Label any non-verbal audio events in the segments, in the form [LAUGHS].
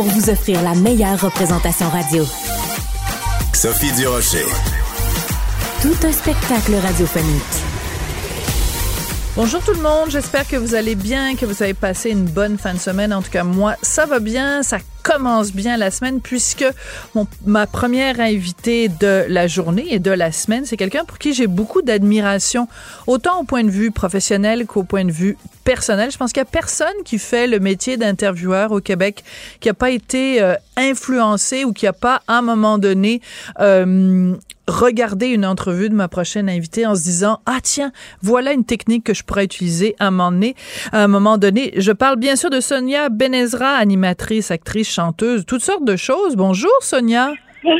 pour vous offrir la meilleure représentation radio. Sophie Durocher. Tout un spectacle radiophonique. Bonjour tout le monde, j'espère que vous allez bien, que vous avez passé une bonne fin de semaine. En tout cas, moi, ça va bien, ça commence bien la semaine puisque mon, ma première invitée de la journée et de la semaine, c'est quelqu'un pour qui j'ai beaucoup d'admiration, autant au point de vue professionnel qu'au point de vue personnel. Je pense qu'il y a personne qui fait le métier d'intervieweur au Québec qui n'a pas été euh, influencé ou qui n'a pas, à un moment donné, euh, regardé une entrevue de ma prochaine invitée en se disant ah tiens voilà une technique que je pourrais utiliser à un moment donné à un moment donné je parle bien sûr de Sonia Benezra animatrice actrice chanteuse toutes sortes de choses bonjour Sonia [LAUGHS]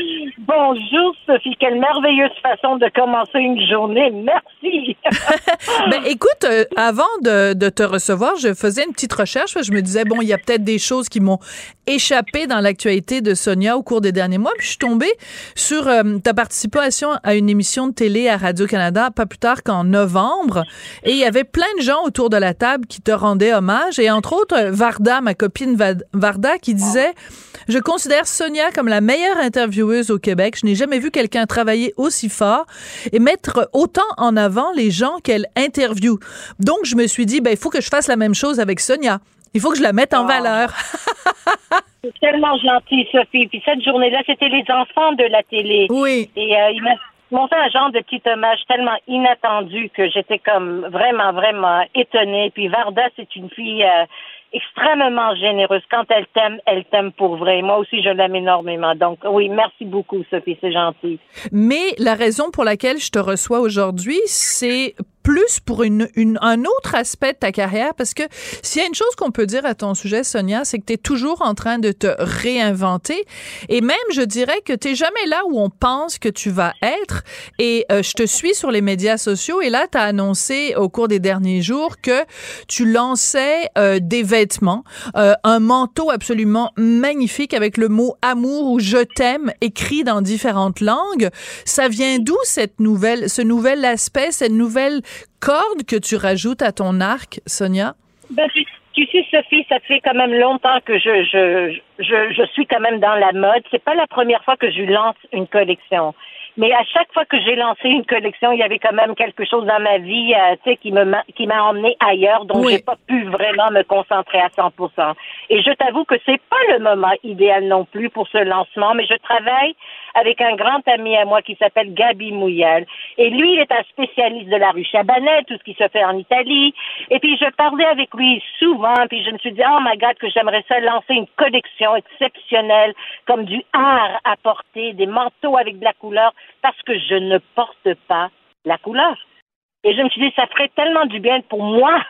Bonjour Sophie, quelle merveilleuse façon de commencer une journée. Merci. [LAUGHS] ben écoute, euh, avant de, te recevoir, je faisais une petite recherche. Je me disais bon, il y a peut-être des choses qui m'ont échappé dans l'actualité de Sonia au cours des derniers mois. Puis je suis tombée sur euh, ta participation à une émission de télé à Radio Canada pas plus tard qu'en novembre, et il y avait plein de gens autour de la table qui te rendaient hommage, et entre autres Varda, ma copine Varda, qui disait je considère Sonia comme la meilleure intervieweuse au Québec. Je n'ai jamais vu quelqu'un travailler aussi fort et mettre autant en avant les gens qu'elle interviewe. Donc, je me suis dit, ben, il faut que je fasse la même chose avec Sonia. Il faut que je la mette en valeur. [LAUGHS] C'est tellement gentil, Sophie. Puis cette journée-là, c'était les enfants de la télé. Oui. Et euh, il m'a monté un genre de petit hommage tellement inattendu que j'étais comme vraiment, vraiment étonnée. Puis Varda, c'est une fille euh, extrêmement généreuse. Quand elle t'aime, elle t'aime pour vrai. Moi aussi, je l'aime énormément. Donc, oui, merci beaucoup, Sophie, c'est gentil. Mais la raison pour laquelle je te reçois aujourd'hui, c'est plus pour une, une, un autre aspect de ta carrière, parce que s'il y a une chose qu'on peut dire à ton sujet, Sonia, c'est que tu es toujours en train de te réinventer. Et même, je dirais que tu jamais là où on pense que tu vas être. Et euh, je te suis sur les médias sociaux, et là, tu as annoncé au cours des derniers jours que tu lançais euh, des vêtements, euh, un manteau absolument magnifique avec le mot amour ou je t'aime écrit dans différentes langues. Ça vient d'où cette nouvelle, ce nouvel aspect, cette nouvelle corde que tu rajoutes à ton arc, Sonia? Ben, tu, sais, Sophie, ça fait quand même longtemps que je, je, je, je suis quand même dans la mode. C'est pas la première fois que je lance une collection. Mais à chaque fois que j'ai lancé une collection, il y avait quand même quelque chose dans ma vie, euh, tu sais, qui me qui m'a emmené ailleurs, donc j'ai pas pu vraiment me concentrer à 100%. Et je t'avoue que c'est pas le moment idéal non plus pour ce lancement, mais je travaille avec un grand ami à moi qui s'appelle Gabi Mouyal. Et lui, il est un spécialiste de la rue Chabanel, tout ce qui se fait en Italie. Et puis, je parlais avec lui souvent, puis je me suis dit, oh my God, que j'aimerais ça lancer une collection exceptionnelle, comme du art à porter, des manteaux avec de la couleur, parce que je ne porte pas la couleur. Et je me suis dit, ça ferait tellement du bien pour moi [LAUGHS]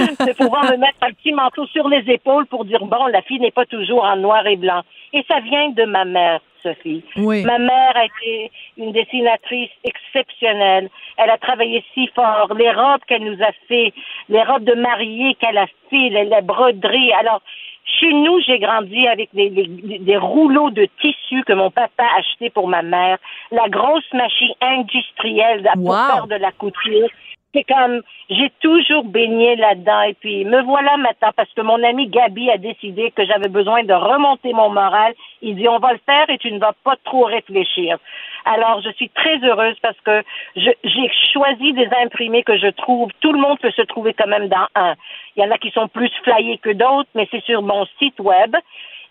de pouvoir me mettre un petit manteau sur les épaules pour dire, bon, la fille n'est pas toujours en noir et blanc. Et ça vient de ma mère. Sophie. Ma mère a été une dessinatrice exceptionnelle. Elle a travaillé si fort. Les robes qu'elle nous a fait, les robes de mariée qu'elle a fait, les, broderies. Alors, chez nous, j'ai grandi avec des, des, rouleaux de tissu que mon papa a acheté pour ma mère, la grosse machine industrielle pour faire de la couture c'est comme j'ai toujours baigné là-dedans et puis me voilà maintenant parce que mon ami Gabi a décidé que j'avais besoin de remonter mon moral. Il dit on va le faire et tu ne vas pas trop réfléchir. Alors je suis très heureuse parce que j'ai choisi des imprimés que je trouve tout le monde peut se trouver quand même dans un. Il y en a qui sont plus flyés que d'autres, mais c'est sur mon site web.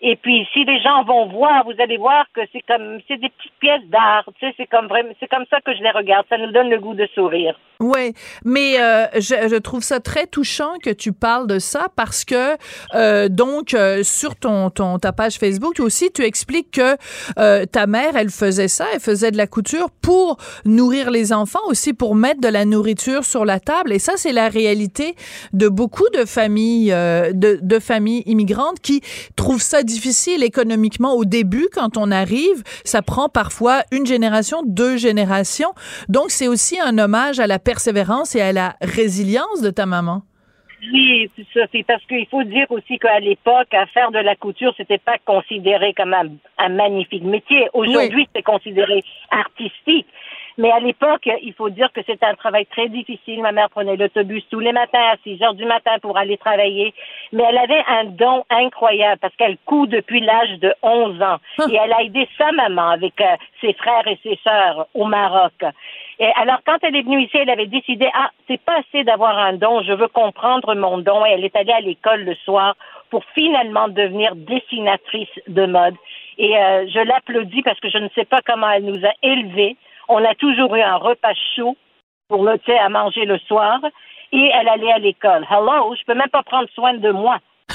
Et puis, si les gens vont voir, vous allez voir que c'est comme, c'est des petites pièces d'art. Tu sais, c'est comme c'est comme ça que je les regarde. Ça nous donne le goût de sourire. Oui, mais euh, je, je, trouve ça très touchant que tu parles de ça parce que euh, donc euh, sur ton, ton ta page Facebook aussi tu expliques que euh, ta mère elle faisait ça, elle faisait de la couture pour nourrir les enfants aussi pour mettre de la nourriture sur la table et ça c'est la réalité de beaucoup de familles de, de familles immigrantes qui trouvent ça difficile économiquement au début quand on arrive. Ça prend parfois une génération, deux générations. Donc, c'est aussi un hommage à la persévérance et à la résilience de ta maman? Oui, Sophie, parce qu'il faut dire aussi qu'à l'époque, faire de la couture, c'était pas considéré comme un, magnifique métier. Aujourd'hui, c'est considéré artistique. Mais à l'époque, il faut dire que c'était un travail très difficile. Ma mère prenait l'autobus tous les matins à 6 heures du matin pour aller travailler. Mais elle avait un don incroyable parce qu'elle coud depuis l'âge de 11 ans. Ah. Et elle a aidé sa maman avec euh, ses frères et ses sœurs au Maroc. Et alors, quand elle est venue ici, elle avait décidé, ah, c'est pas assez d'avoir un don, je veux comprendre mon don. Et elle est allée à l'école le soir pour finalement devenir dessinatrice de mode. Et euh, je l'applaudis parce que je ne sais pas comment elle nous a élevés. On a toujours eu un repas chaud pour le thé à manger le soir. Et elle allait à l'école. Hello, je peux même pas prendre soin de moi. [LAUGHS]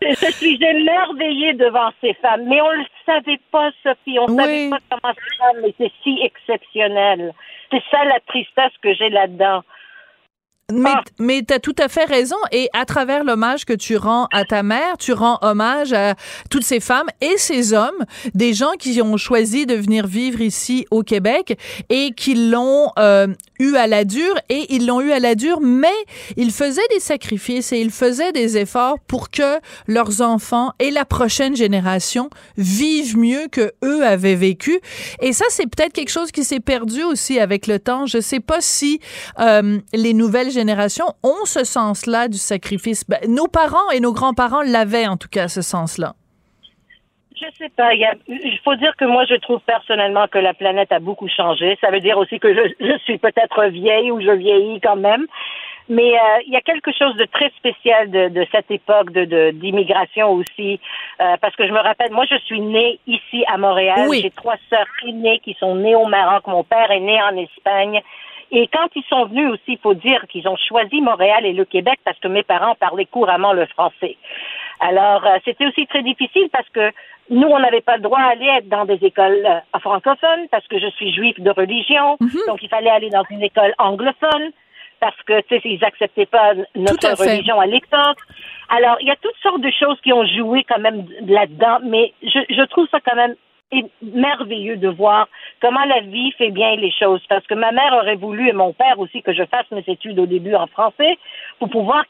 je suis émerveillée devant ces femmes. Mais on ne le savait pas, Sophie. On ne savait pas comment ces femmes étaient si exceptionnelles. C'est ça la tristesse que j'ai là-dedans. Mais, ah. mais tu as tout à fait raison. Et à travers l'hommage que tu rends à ta mère, tu rends hommage à toutes ces femmes et ces hommes, des gens qui ont choisi de venir vivre ici au Québec et qui l'ont euh, eu à la dure. Et ils l'ont eu à la dure, mais ils faisaient des sacrifices et ils faisaient des efforts pour que leurs enfants et la prochaine génération vivent mieux que eux avaient vécu. Et ça, c'est peut-être quelque chose qui s'est perdu aussi avec le temps. Je sais pas si euh, les nouvelles générations ont ce sens-là du sacrifice. Ben, nos parents et nos grands-parents l'avaient en tout cas, ce sens-là. Je sais pas. Il, faut dire que moi, je trouve personnellement que la planète a beaucoup changé. Ça veut dire aussi que je, suis peut-être vieille ou je vieillis quand même. Mais euh, il y a quelque chose de très spécial de, cette époque de d'immigration aussi, euh, parce que je me rappelle, moi je suis née ici à Montréal. J'ai trois sœurs aînées qui sont nées au Maroc. Mon père est né en Espagne. Et quand ils sont venus aussi, il faut dire qu'ils ont choisi Montréal et le Québec parce que mes parents parlaient couramment le français. Alors, euh, c'était aussi très difficile parce que nous, on n'avait pas le droit d'aller être dans des écoles euh, francophones parce que je suis juif de religion. Mhm. Donc, il fallait aller dans une école anglophone parce que, tu sais, ils n'acceptaient pas notre religion à l'époque. Alors, il y a toutes sortes de choses qui ont joué quand même là-dedans, mais je, je trouve ça quand même merveilleux de voir comment la vie fait bien les choses. Parce que ma mère aurait voulu, et mon père aussi, que je fasse mes études au début en français pour pouvoir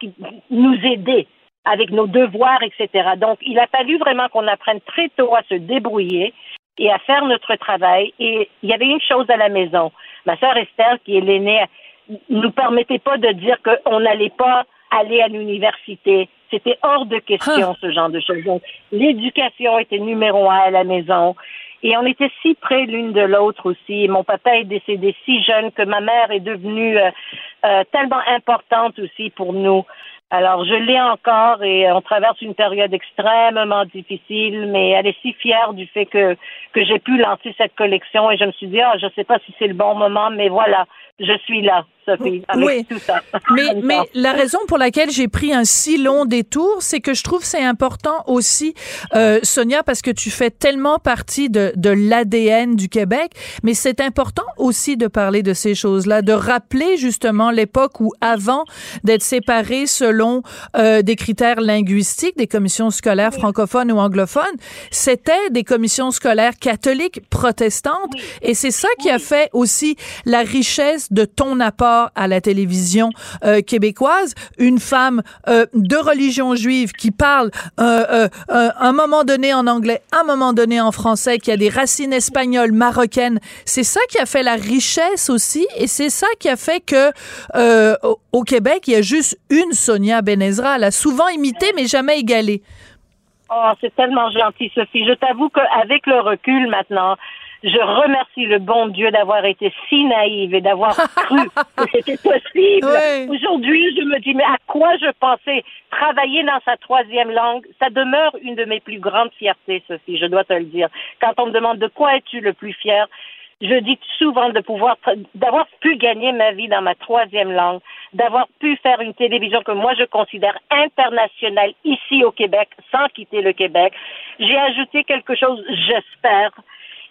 nous aider avec nos devoirs, etc. Donc, il a fallu vraiment qu'on apprenne très tôt à se débrouiller et à faire notre travail. Et il y avait une chose à la maison. Ma sœur Esther, qui est l'aînée, nous permettait pas de dire qu'on n'allait pas aller à l'université. C'était hors de question, ah. ce genre de choses. Donc, l'éducation était numéro un à la maison. Et on était si près l'une de l'autre aussi. Mon papa est décédé si jeune que ma mère est devenue euh, euh, tellement importante aussi pour nous. Alors, je l'ai encore et on traverse une période extrêmement difficile, mais elle est si fière du fait que, que j'ai pu lancer cette collection et je me suis dit, ah, je sais pas si c'est le bon moment, mais voilà, je suis là, Sophie, avec oui. tout ça. [LAUGHS] Mais, mais la raison pour laquelle j'ai pris un si long détour, c'est que je trouve c'est important aussi, euh, Sonia, parce que tu fais tellement partie de, de l'ADN du Québec, mais c'est important aussi de parler de ces choses-là, de rappeler justement l'époque où, avant d'être séparés selon euh, des critères linguistiques, des commissions scolaires francophones ou anglophones, c'était des commissions scolaires catholiques, protestantes, et c'est ça qui a fait aussi la richesse de ton apport à la télévision euh, québécoise, une femme euh, de religion juive qui parle euh, un moment donné en anglais, un moment donné en français, qui a des racines espagnoles, marocaines, c'est ça qui a fait la richesse aussi, et c'est ça qui a fait que au, Québec, il y a juste une Sonia Benezra. Elle a souvent imité, mais jamais égalé. Oh, c'est tellement gentil, Sophie. Je t'avoue qu'avec le recul maintenant, je remercie le bon Dieu d'avoir été si naïve et d'avoir [LAUGHS] cru que c'était possible. Aujourd'hui, je me dis, mais à quoi je pensais travailler dans sa troisième langue? Ça demeure une de mes plus grandes fiertés, Sophie, je dois te le dire. Quand on me demande de quoi es-tu le plus fier, je dis souvent de pouvoir, d'avoir pu gagner ma vie dans ma troisième langue, d'avoir pu faire une télévision que moi je considère internationale ici au Québec, sans quitter le Québec. J'ai ajouté quelque chose, j'espère,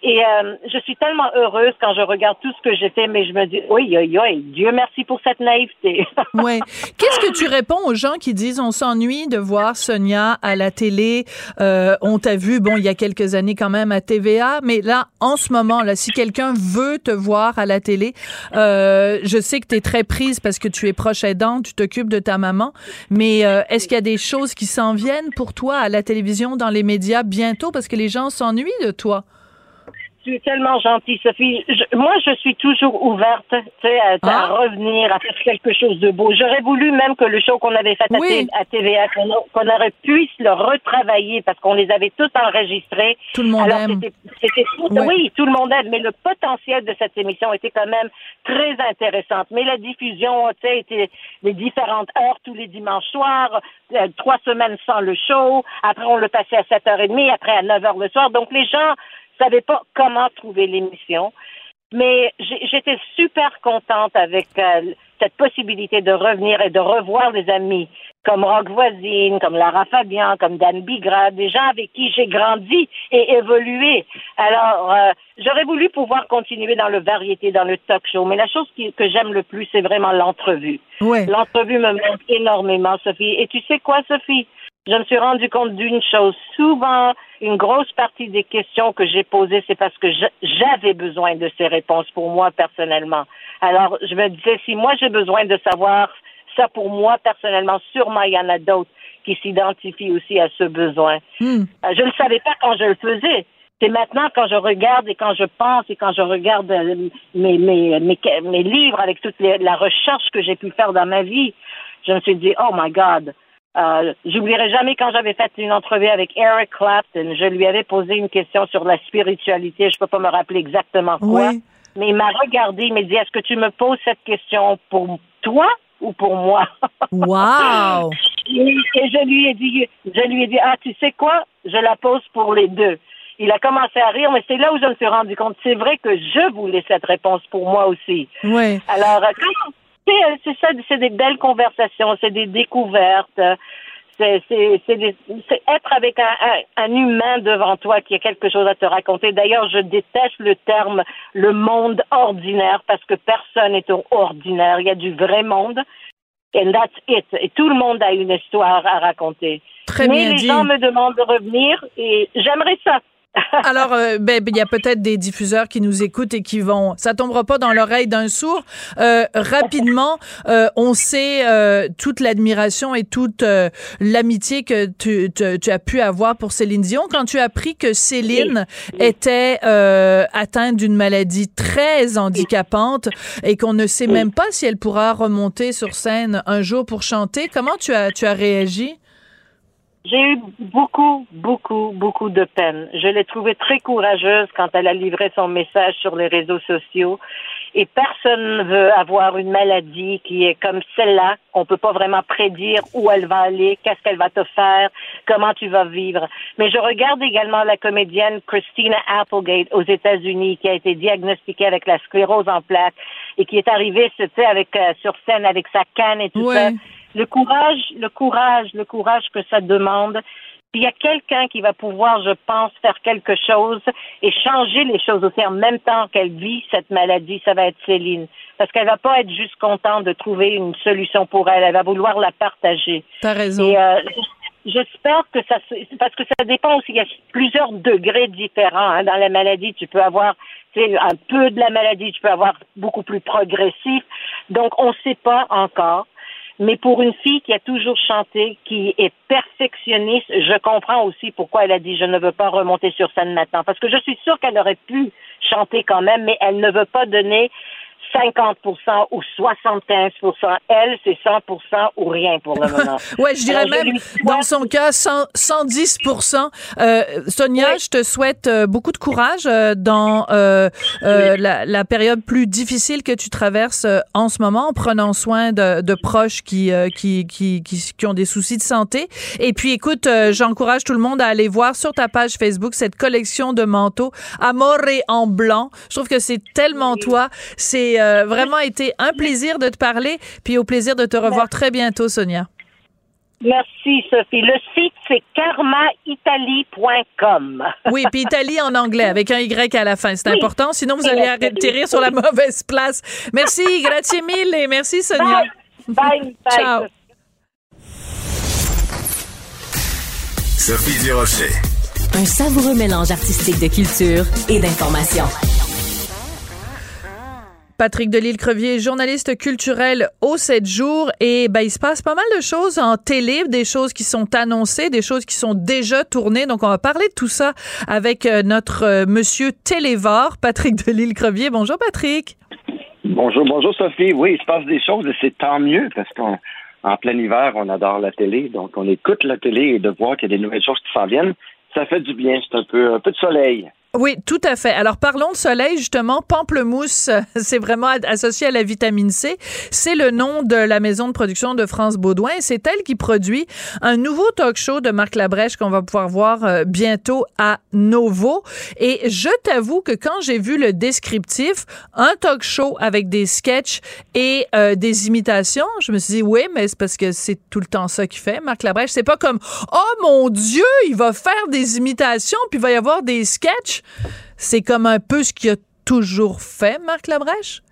Et euh, je suis tellement heureuse quand je regarde tout ce que j'ai fait, mais je me dis, oui, oui, oui, Dieu merci pour cette naïveté. [LAUGHS] oui. Qu'est-ce que tu réponds aux gens qui disent, on s'ennuie de voir Sonia à la télé, euh, on t'a vu, bon, il y a quelques années quand même à TVA, mais là, en ce moment, là, si quelqu'un veut te voir à la télé, euh, je sais que tu es très prise parce que tu es proche aidante, tu t'occupes de ta maman, mais euh, est-ce qu'il y a des choses qui s'en viennent pour toi à la télévision, dans les médias bientôt parce que les gens s'ennuient de toi? Tu es tellement gentille, Sophie. moi, je suis toujours ouverte à, à ah. revenir, à faire quelque chose de beau. J'aurais voulu même que le show qu'on avait fait à, TVA, qu'on aurait pu le retravailler parce qu'on les avait tous enregistrés. Tout le monde aime. C'était, Oui, tout le monde aime, mais le potentiel de cette émission était quand même très intéressante. Mais la diffusion, tu sais, était les différentes heures tous les dimanches soirs, euh, trois semaines sans le show. Après, on le passait à 7h30, après à 9h le soir. Donc, les gens savais pas comment trouver l'émission. Mais j'étais super contente avec euh, cette possibilité de revenir et de revoir des amis comme Rock Voisine, comme Lara Fabian, comme Dan Bigra, des gens avec qui j'ai grandi et évolué. Alors, euh, j'aurais voulu pouvoir continuer dans le variété, dans le talk show, mais la chose que j'aime le plus, c'est vraiment l'entrevue. L'entrevue me manque énormément, Sophie. Et tu sais quoi, Sophie? Je me suis rendu compte d'une chose. Souvent, une grosse partie des questions que j'ai posées, c'est parce que j'avais besoin de ces réponses pour moi personnellement. Alors, je me disais, si moi j'ai besoin de savoir ça pour moi personnellement, sûrement il y en a d'autres qui s'identifient aussi à ce besoin. Hmm. Euh, je ne savais pas quand je le faisais. C'est maintenant quand je regarde et quand je pense et quand je regarde euh, mes, mes, mes, mes livres avec toute la recherche que j'ai pu faire dans ma vie, je me suis dit, oh my God, euh, J'oublierai jamais quand j'avais fait une entrevue avec Eric Clapton. Je lui avais posé une question sur la spiritualité. Je peux pas me rappeler exactement quoi. Mais il m'a regardé, il m'a dit Est-ce que tu me poses cette question pour toi ou pour moi? Wow [LAUGHS] et, je lui ai dit je lui ai dit Ah, tu sais quoi? Je la pose pour les deux. Il a commencé à rire, mais c'est là où je me suis rendu compte. C'est vrai que je voulais cette réponse pour moi aussi. Oui. Alors, quand, euh, c'est ça, c'est des belles conversations, c'est des découvertes. C'est, être avec un, humain devant toi qui a quelque chose à te raconter. D'ailleurs, je déteste le terme le monde ordinaire parce que personne n'est ordinaire. Il y a du vrai monde. And that's it. Et tout le monde a une histoire à raconter. Très Mais les gens me demandent de revenir et j'aimerais ça. Alors, euh, ben, il y a peut-être des diffuseurs qui nous écoutent et qui vont. Ça tombera pas dans l'oreille d'un sourd. Euh, rapidement, euh, on sait toute l'admiration et toute l'amitié que tu, tu, as pu avoir pour Céline Dion. Quand tu as appris que Céline était atteinte d'une maladie très handicapante et qu'on ne sait même pas si elle pourra remonter sur scène un jour pour chanter, comment tu as, tu as réagi? J'ai eu beaucoup, beaucoup, beaucoup de peine. Je l'ai trouvée très courageuse quand elle a livré son message sur les réseaux sociaux. Et personne ne veut avoir une maladie qui est comme celle-là. On peut pas vraiment prédire où elle va aller, qu'est-ce qu'elle va te faire, comment tu vas vivre. Mais je regarde également la comédienne Christina Applegate aux États-Unis qui a été diagnostiquée avec la sclérose en plaques et qui est arrivée, tu sais, avec euh, sur scène avec sa canne et tout ça le courage, le courage, le courage que ça demande. Il y a quelqu'un qui va pouvoir, je pense, faire quelque chose et changer les choses aussi en même temps qu'elle vit cette maladie, ça va être Céline. Parce qu'elle va pas être juste contente de trouver une solution pour elle, elle va vouloir la partager. T'as raison. Et euh, j'espère que ça, parce que ça dépend aussi, il y a plusieurs degrés différents hein. dans la maladie. Tu peux avoir un peu de la maladie, tu peux avoir beaucoup plus progressif. Donc, on ne sait pas encore. Mais pour une fille qui a toujours chanté, qui est perfectionniste, je comprends aussi pourquoi elle a dit je ne veux pas remonter sur scène maintenant. Parce que je suis sûre qu'elle aurait pu chanter quand même, mais elle ne veut pas donner 50% ou 75 Elle, c'est 100% ou rien pour le moment. [LAUGHS] ouais, je dirais même, dans son cas, 110 euh, Sonia, je te souhaite euh, beaucoup de courage euh, dans euh, la, la, période plus difficile que tu traverses en ce moment, en prenant soin de, de proches qui, qui, qui, qui, qui, ont des soucis de santé. Et puis, écoute, j'encourage tout le monde à aller voir sur ta page Facebook cette collection de manteaux Amore en blanc. Je trouve que c'est tellement toi. C'est euh, vraiment été un plaisir de te parler, puis au plaisir de te revoir très bientôt, Sonia. Merci, Sophie. Le site, c'est karmaitalie.com. Oui, puis Italie en anglais, avec un Y à la fin. C'est important, sinon vous allez atterrir sur la mauvaise place. Merci, grazie mille et merci, Sonia. Bye. Bye. Ciao. Sophie Durocher. Un savoureux mélange artistique de culture et d'information. Patrick Delisle-Crevier, journaliste culturel au 7 jours. Et ben, il se passe pas mal de choses en télé, des choses qui sont annoncées, des choses qui sont déjà tournées. Donc, on va parler de tout ça avec euh, notre euh, monsieur Télévore, Patrick Delisle-Crevier. Bonjour, Patrick. Bonjour, bonjour Sophie. Oui, il se passe des choses et c'est tant mieux parce qu'en en plein hiver, on adore la télé. Donc, on écoute la télé et de voir qu'il y a des nouvelles choses qui s'en viennent, ça fait du bien. C'est un peu, un peu de soleil. Oui, tout à fait. Alors parlons de soleil justement. Pamplemousse, [LAUGHS] c'est vraiment associé à la vitamine C. C'est le nom de la maison de production de France Baudouin. C'est elle qui produit un nouveau talk show de Marc Labrèche qu'on va pouvoir voir euh, bientôt à Novo. Et je t'avoue que quand j'ai vu le descriptif, un talk show avec des sketchs et euh, des imitations, je me suis dit oui, mais c'est parce que c'est tout le temps ça qu'il fait, Marc Labrèche. C'est pas comme oh mon Dieu, il va faire des imitations puis il va y avoir des sketchs. C'est comme un peu ce qu'il a toujours fait, Marc Labrèche?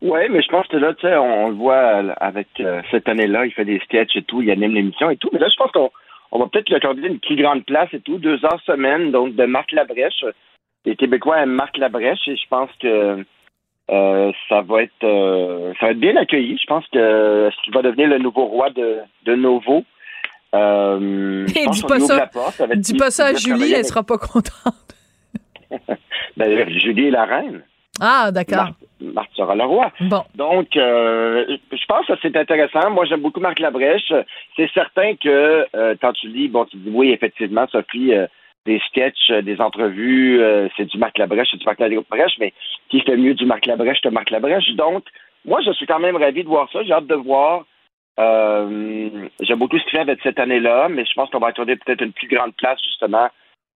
Oui, mais je pense que là, tu sais, on, le voit avec euh, cette année-là, il fait des sketchs et tout, il anime l'émission et tout. Mais là, je pense qu'on on va peut-être lui accorder une plus grande place et tout, deux heures semaine, donc de Marc Labrèche. Les Québécois aiment Marc Labrèche et je pense que euh, ça va être euh, ça va être bien accueilli. Je pense que ce qu'il va devenir le nouveau roi de, de Novo. Euh, dis pas ça, dis pas ça à Julie, elle sera pas contente. Ben, Julie reine. Ah, d'accord. Marc, sera le roi. Bon. Donc, euh, je pense que c'est intéressant. Moi, j'aime beaucoup Marc Labrèche. C'est certain que euh, quand tu lis, bon, tu dis oui, effectivement, Sophie, euh, des sketchs, des entrevues, c'est du Marc Labrèche, c'est du Marc Labrèche, mais qui fait mieux du Marc Labrèche que Marc Labrèche? Donc, moi, je suis quand même ravi de voir ça. J'ai hâte de voir. j'aime beaucoup ce qu'il fait avec cette année-là, mais je pense qu'on va accorder peut-être une plus grande place, justement,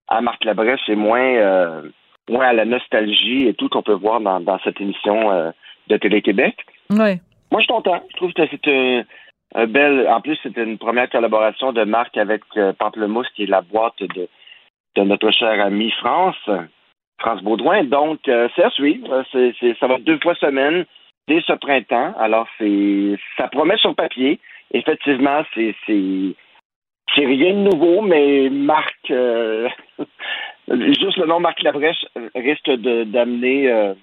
à Marc Labrèche et moins, euh, moins à la nostalgie et tout qu'on peut voir dans, dans cette émission euh, de Télé-Québec. Oui. Moi, je suis content. Je trouve que c'est un, bel. En plus, c'était une première collaboration de Marc avec euh, Pamplemousse, qui est la boîte de, de notre cher ami France, France Baudouin. Donc, c'est à suivre. C'est, ça va deux fois semaine dès ce printemps. Alors, c'est ça promet sur papier. Effectivement, c'est, c'est c'est rien de nouveau, mais Marc, euh, [LAUGHS] juste le nom Marc Labrèche risque d'amener euh,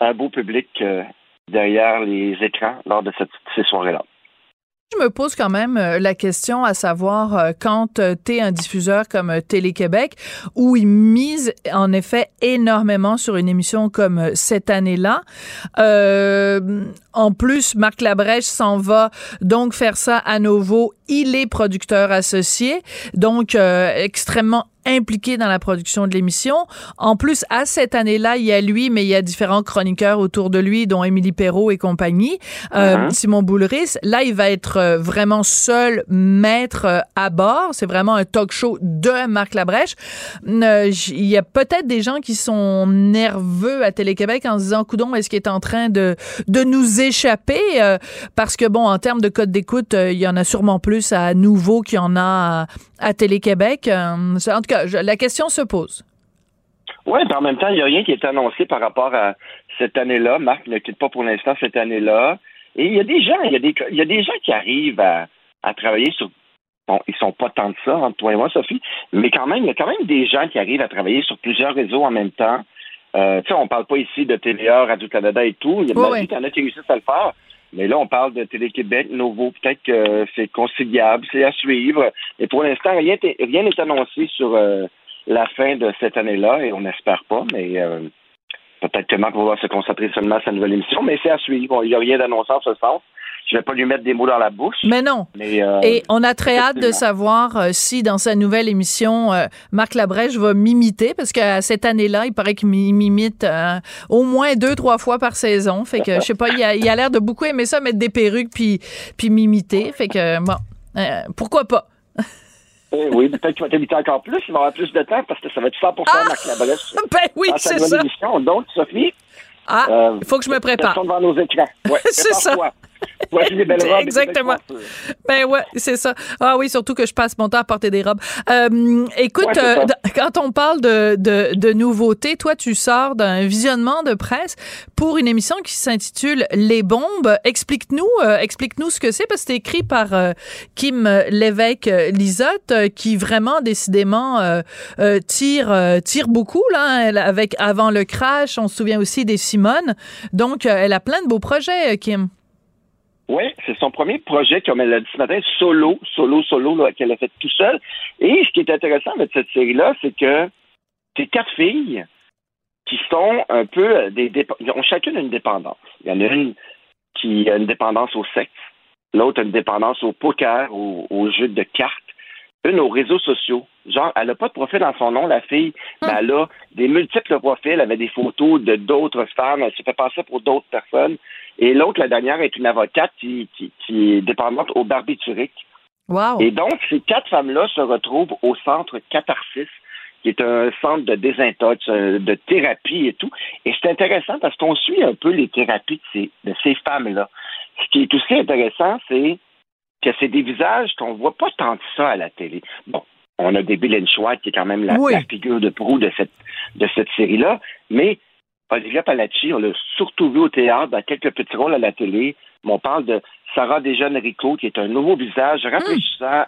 un beau public euh, derrière les écrans lors de cette, ces soirées-là. Je me pose quand même la question à savoir quand tu es un diffuseur comme Télé-Québec où ils misent en effet énormément sur une émission comme cette année-là. en plus, Marc Labrèche s'en va donc faire ça à nouveau il est producteur associé, donc euh, extrêmement impliqué dans la production de l'émission. En plus, à cette année-là, il y a lui, mais il y a différents chroniqueurs autour de lui, dont Émilie Perrault et compagnie, euh, uh-huh. Simon Boulris. Là, il va être euh, vraiment seul maître à bord. C'est vraiment un talk show de Marc Labrèche. il y a peut-être des gens qui sont nerveux à Télé-Québec en se disant, coudon, est-ce qu'il est en train de, de nous échapper? parce que, bon, en termes de code d'écoute, il y en a sûrement plus à nouveau qu'il y en a à, Télé-Québec. Euh, en tout cas, la question se pose. Oui, en même temps, il n'y a rien qui est annoncé par rapport à cette année-là. Marc ne quitte pas pour l'instant cette année-là. Et il y a des gens, il y a des, il y a des gens qui arrivent à, travailler sur. Bon, ils sont pas tant de ça, entre toi et moi, Sophie, mais quand même, il y a quand même des gens qui arrivent à travailler sur plusieurs réseaux en même temps. Euh, tu sais, on parle pas ici de TVA, Radio-Canada et tout. Il y a oui, en a qui réussissent à le faire. Mais là, on parle de Télé-Québec, Nouveau. Peut-être que c'est conciliable, c'est à suivre. Mais pour l'instant, rien n'est annoncé sur euh, la fin de cette année-là et on n'espère pas. Mais euh, peut-être que Marc va se concentrer seulement à sa nouvelle émission. Mais c'est à suivre. Il n'y a rien d'annoncé en ce sens. Je vais pas lui mettre des mots dans la bouche. Mais non. Euh, et on a très hâte de savoir euh, si dans sa nouvelle émission, euh, Marc Labrèche va m'imiter, parce que cette année-là, il paraît qu'il m'imite au moins deux, trois fois par saison. Fait que je sais pas, il a, l'air de beaucoup aimer ça, mettre des perruques puis puis m'imiter. Fait que bon, pourquoi pas? Eh oui, peut-être qu'il va t'imiter encore plus, il va avoir plus de temps parce que ça va être 100% ah! Marc Labrèche. [LAUGHS] Ben oui, c'est ça. Émission. Donc, Sophie, ah, il faut que je me prépare. devant nos écrans. Ouais, [LAUGHS] c'est ça. [LAUGHS] Robes. Exactement. Ben ouais, c'est ça. Ah oui, surtout que je passe mon temps à porter des robes. Euh, écoute, euh, quand on parle de, de, de nouveautés, toi, tu sors d'un visionnement de presse pour une émission qui s'intitule Les bombes. Explique-nous, euh, explique-nous ce que c'est, parce que c'est écrit par Kim Lévesque Lisotte, qui vraiment décidément tire tire beaucoup là, avec avant le crash. On se souvient aussi des Simone. Donc, elle a plein de beaux projets, Kim. Oui, c'est son premier projet, comme elle l'a dit ce matin, solo, solo, solo, qu'elle a fait tout seul. Et ce qui est intéressant avec cette série-là, c'est que c'est quatre filles qui sont un peu euh, des ont chacune une dépendance. Il y en a une qui a une dépendance au sexe, l'autre a une dépendance au poker, au, au jeu de cartes, une aux réseaux sociaux. Genre, elle n'a pas de profil dans son nom, la fille, mais hum. elle a des multiples profils, elle avait des photos de d'autres femmes, elle se fait passer pour d'autres personnes. Et l'autre, la dernière, est une avocate qui, est dépendante au barbiturique. Wow. Et donc, ces quatre femmes-là se retrouvent au centre Catharsis, qui est un centre de désintox, euh, de thérapie et tout. Et c'est intéressant parce qu'on suit un peu les thérapies de ces, de ces femmes-là. Ce qui est aussi intéressant, c'est que c'est des visages qu'on voit pas tant que ça à la télé. Bon, on a des Bill Schwartz qui est quand même la, la figure de proue de cette, de cette série-là, mais Olivia Palacci, on l'a surtout vu au théâtre, dans quelques petits rôles à la télé. on parle de Sarah Desjeunes-Rico, qui est un nouveau visage rafraîchissant.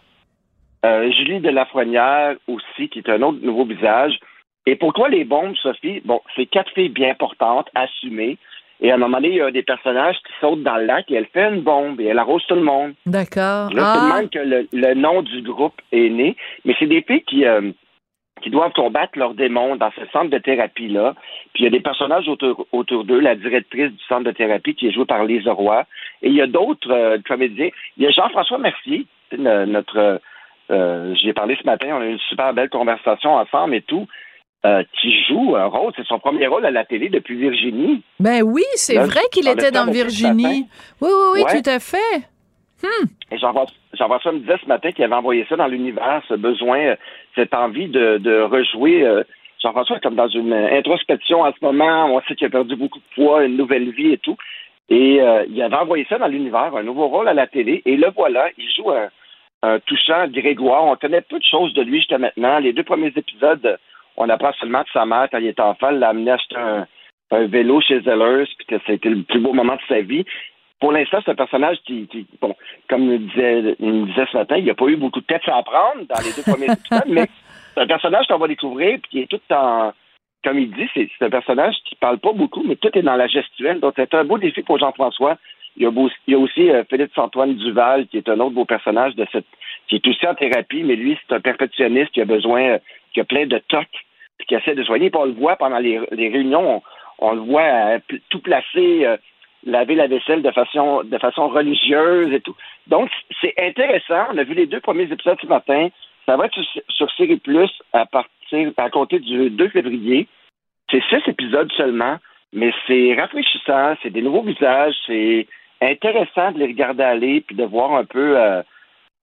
Euh, Julie de Lafrenière aussi, qui est un autre nouveau visage. Et pourquoi les bombes, Sophie? Bon, c'est quatre filles bien portantes, assumées. Et à un moment donné, il y a des personnages qui sautent dans le lac et elle fait une bombe et elle arrose tout le monde. D'accord. Là, ah. même que le, nom du groupe est né. Mais c'est des filles qui, euh, qui doivent combattre leurs démons dans ce centre de thérapie-là. Puis il y a des personnages autour, autour d'eux, la directrice du centre de thérapie qui est jouée par Lisa Roy. Et il y a d'autres euh, comédiens. Il y a Jean-François Mercier, notre... Euh, J'y ai parlé ce matin, on a eu une super belle conversation ensemble et tout. Euh, qui joue un rôle, c'est son premier rôle à la télé depuis Virginie. Ben oui, c'est vrai qu'il était dans Virginie. Oui, oui, oui, tout à fait. Hmm. Et Jean-François me disait ce matin qu'il avait envoyé ça dans l'univers, ce besoin, euh, cette envie de, de rejouer. Euh, Jean-François est comme dans une introspection en ce moment. On sait qu'il a perdu beaucoup de poids, une nouvelle vie et tout. Et euh, il avait envoyé ça dans l'univers, un nouveau rôle à la télé. Et le voilà, il joue un, un touchant Grégoire. On connaît peu de choses de lui jusqu'à maintenant. Les deux premiers épisodes, on apprend seulement de sa mère quand il était enfant. Elle l'a amené à acheter un, un vélo chez Zellers, puis que c'était le plus beau moment de sa vie pour l'instant, c'est un personnage qui, bon, comme il disait, il disait ce matin, il n'y a pas eu beaucoup de tête à prendre dans les deux premiers [LAUGHS] épisodes, mais c'est un personnage qu'on va découvrir, puis qui est tout en, comme il dit, c'est un personnage qui parle pas beaucoup, mais tout est dans la gestuelle. Donc, c'est un beau défi pour Jean-François. Il y a, aussi euh, Philippe-Antoine Duval, qui est un autre beau personnage de cette, qui est aussi en thérapie, mais lui, c'est un perfectionniste qui a besoin, euh, qui a plein de tocs, puis qui essaie de soigner. Puis on le voit pendant les, réunions, on, le voit euh, tout placé, laver la vaisselle de façon, de façon religieuse et tout. Donc, c'est intéressant. On a vu les deux premiers épisodes ce matin. Ça va être sur, sur Série Plus à partir, à compter du 2 février. C'est six épisodes seulement, mais c'est rafraîchissant, c'est des nouveaux visages, c'est intéressant de les regarder aller puis de voir un peu euh,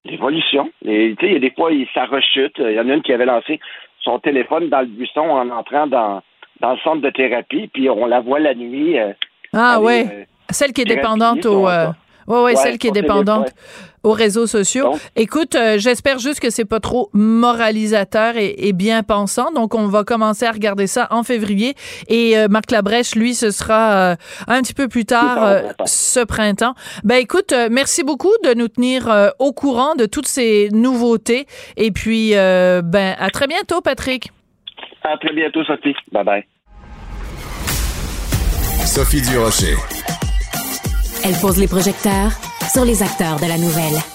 l'évolution. Il y a des fois, ça rechute. Il y en a une qui avait lancé son téléphone dans le buisson en entrant dans, dans le centre de thérapie, puis on la voit la nuit. Euh, ah ouais. Euh, celle qui est dépendante au. Euh, ouais, ouais, celle qui est dépendante aux réseaux sociaux. Écoute, euh, j'espère juste que c'est pas trop moralisateur et, bien pensant. Donc, on va commencer à regarder ça en février. Et Marc Labrèche, lui, ce sera un petit peu plus tard ce printemps. Ben, écoute, merci beaucoup de nous tenir au courant de toutes ces nouveautés. Et puis, ben, à très bientôt, Patrick. À très bientôt, Sophie. Bye bye. Sophie Durocher. Elle pose les projecteurs sur les acteurs de la nouvelle.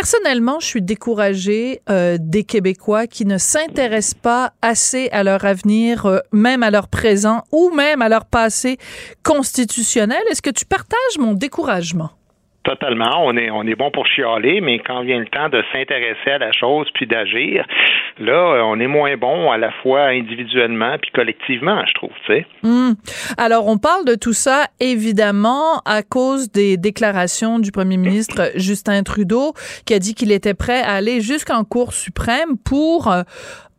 Personnellement, je suis découragée euh, des Québécois qui ne s'intéressent pas assez à leur avenir, euh, même à leur présent ou même à leur passé constitutionnel. Est-ce que tu partages mon découragement? Totalement. On est, on est bon pour chialer, mais quand vient le temps de s'intéresser à la chose puis d'agir, là, on est moins bon à la fois individuellement puis collectivement, je trouve, tu sais. Hmm. Alors, on parle de tout ça, évidemment, à cause des déclarations du premier ministre Justin Trudeau, qui a dit qu'il était prêt à aller jusqu'en Cour suprême pour euh,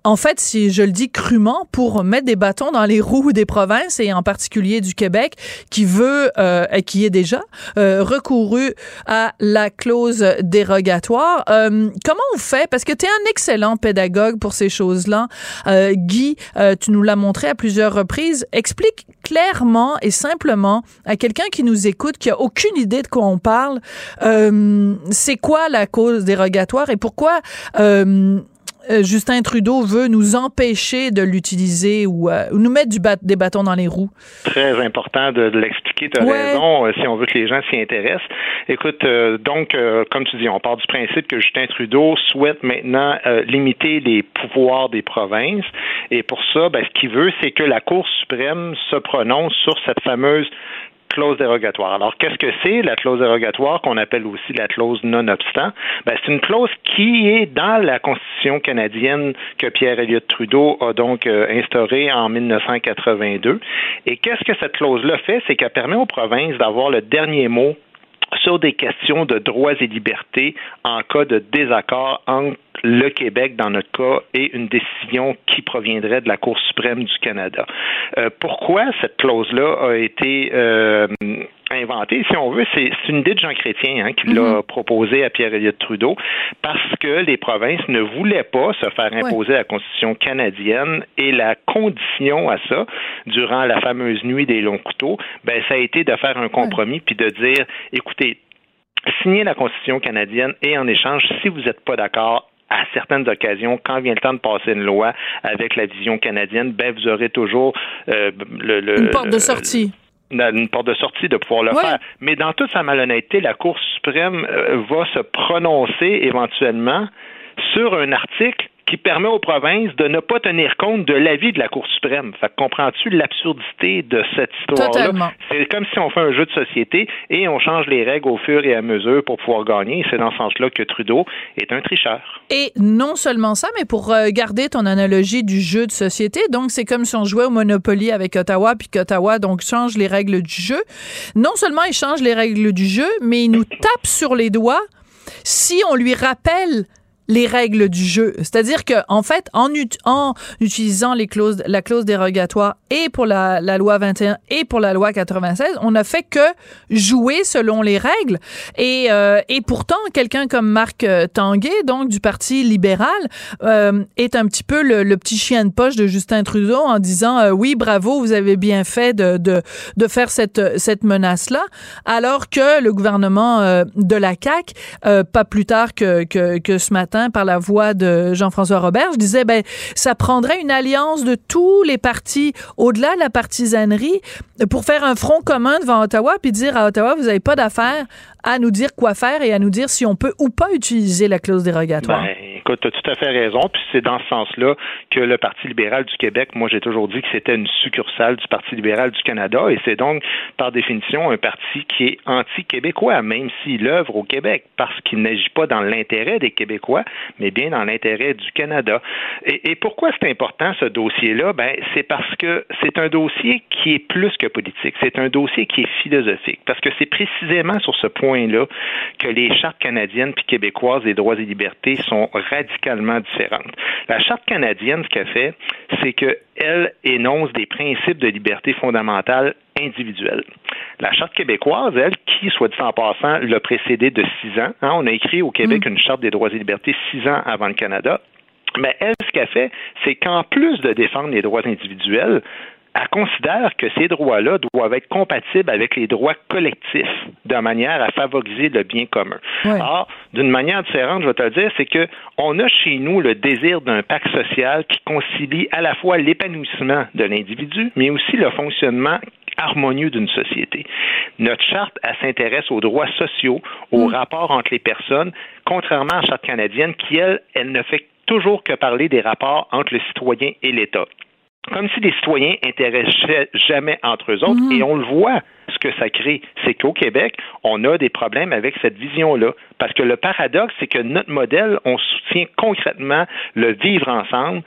en fait, si je le dis crûment, pour mettre des bâtons dans les roues des provinces et en particulier du Québec, qui veut, euh, qui est déjà euh, recouru à la clause dérogatoire. Euh, comment on fait? Parce que tu es un excellent pédagogue pour ces choses-là, euh, Guy. Euh, tu nous l'as montré à plusieurs reprises. Explique clairement et simplement à quelqu'un qui nous écoute, qui a aucune idée de quoi on parle, c'est quoi la cause dérogatoire et pourquoi euh, Justin Trudeau veut nous empêcher de l'utiliser ou, euh, nous mettre du des bâtons dans les roues? Très important de, l'expliquer. Tu as raison, euh, si on veut que les gens s'y intéressent. Écoute, donc, comme tu dis, on part du principe que Justin Trudeau souhaite maintenant limiter les pouvoirs des provinces. Et pour ça, ben, ce qu'il veut, c'est que la Cour suprême se prononce sur cette fameuse clause dérogatoire. Alors, qu'est-ce que c'est la clause dérogatoire qu'on appelle aussi la clause non-obstant? Ben, c'est une clause qui est dans la Constitution canadienne que Pierre Elliott Trudeau a donc euh, instaurée en 1982. Et qu'est-ce que cette clause-là fait? C'est qu'elle permet aux provinces d'avoir le dernier mot sur des questions de droits et libertés en cas de désaccord entre le Québec, dans notre cas, et une décision qui proviendrait de la Cour suprême du Canada. Euh, pourquoi cette clause-là a été euh, inventée, si on veut, c'est une idée de Jean Chrétien hein, qui l'a mhm. proposée à Pierre Elliott Trudeau, parce que les provinces ne voulaient pas se faire imposer la Constitution canadienne et la condition à ça, durant la fameuse nuit des longs couteaux, ben ça a été de faire un compromis puis de dire, écoutez, signez la Constitution canadienne et en échange, si vous n'êtes pas d'accord, à certaines occasions, quand vient le temps de passer une loi avec la vision canadienne, ben vous aurez toujours euh, le, une porte de sortie. Une porte de sortie de pouvoir le faire. Mais dans toute sa malhonnêteté, la Cour suprême euh, va se prononcer éventuellement sur un article qui permet aux provinces de ne pas tenir compte de l'avis de la Cour suprême. Fait comprends-tu l'absurdité de cette histoire-là? C'est comme si on fait un jeu de société et on change les règles au fur et à mesure pour pouvoir gagner. C'est dans ce sens-là que Trudeau est un tricheur. Et non seulement ça, mais pour euh, garder ton analogie du jeu de société, donc c'est comme si on jouait au Monopoly avec Ottawa, puis qu'Ottawa donc change les règles du jeu. Non seulement il change les règles du jeu, mais il nous tape sur les doigts si on lui rappelle les règles du jeu. C'est-à-dire que en fait, en, en utilisant les clauses, la clause dérogatoire et pour la, la, loi 21 et pour la loi 96, on n'a fait que jouer selon les règles. Et, euh, et pourtant, quelqu'un comme Marc euh, Tanguay, donc du Parti libéral, euh, est un petit peu le, le, petit chien de poche de Justin Trudeau en disant euh, oui, bravo, vous avez bien fait de, de, de faire cette, cette menace-là, alors que le gouvernement euh, de la CAQ, pas plus tard que, que, que ce matin, par la voix de Jean-François Robert, je disais ben ça prendrait une alliance de tous les partis au-delà de la partisanerie pour faire un front commun devant Ottawa puis dire à Ottawa vous n'avez pas d'affaires à nous dire quoi faire et à nous dire si on peut ou pas utiliser la clause dérogatoire. Ben, écoute, tu as tout à fait raison. Puis c'est dans ce sens-là que le Parti libéral du Québec, moi j'ai toujours dit que c'était une succursale du Parti libéral du Canada et c'est donc par définition un parti qui est anti-québécois, même s'il œuvre au Québec, parce qu'il n'agit pas dans l'intérêt des Québécois, mais bien dans l'intérêt du Canada. Et, pourquoi c'est important ce dossier-là? Ben, c'est parce que c'est un dossier qui est plus que politique. C'est un dossier qui est philosophique. Parce que c'est précisément sur ce point-là que les chartes canadiennes puis québécoises des droits et libertés sont radicalement différentes. La charte canadienne, ce qu'elle fait, c'est qu'elle énonce des principes de liberté fondamentale individuelle. La Charte québécoise, elle, qui, soit dit en passant, l'a précédée de six ans, hein, on a écrit au Québec mm. une Charte des droits et libertés six ans avant le Canada, mais elle, ce qu'elle fait, c'est qu'en plus de défendre les droits individuels, elle considère que ces droits-là doivent être compatibles avec les droits collectifs de manière à favoriser le bien commun. Or, d'une manière différente, je vais te le dire, c'est que on a chez nous le désir d'un pacte social qui concilie à la fois l'épanouissement de l'individu, mais aussi le fonctionnement harmonieux d'une société. Notre charte, elle s'intéresse aux droits sociaux, aux mm. rapports entre les personnes, contrairement à la charte canadienne qui, elle, elle ne fait toujours que parler des rapports entre le citoyen et l'État comme si les citoyens intéressaient jamais entre eux autres, mm. et on le voit. que ça crée, c'est qu'au Québec, on a des problèmes avec cette vision-là. Parce que le paradoxe, c'est que notre modèle, on soutient concrètement le vivre ensemble,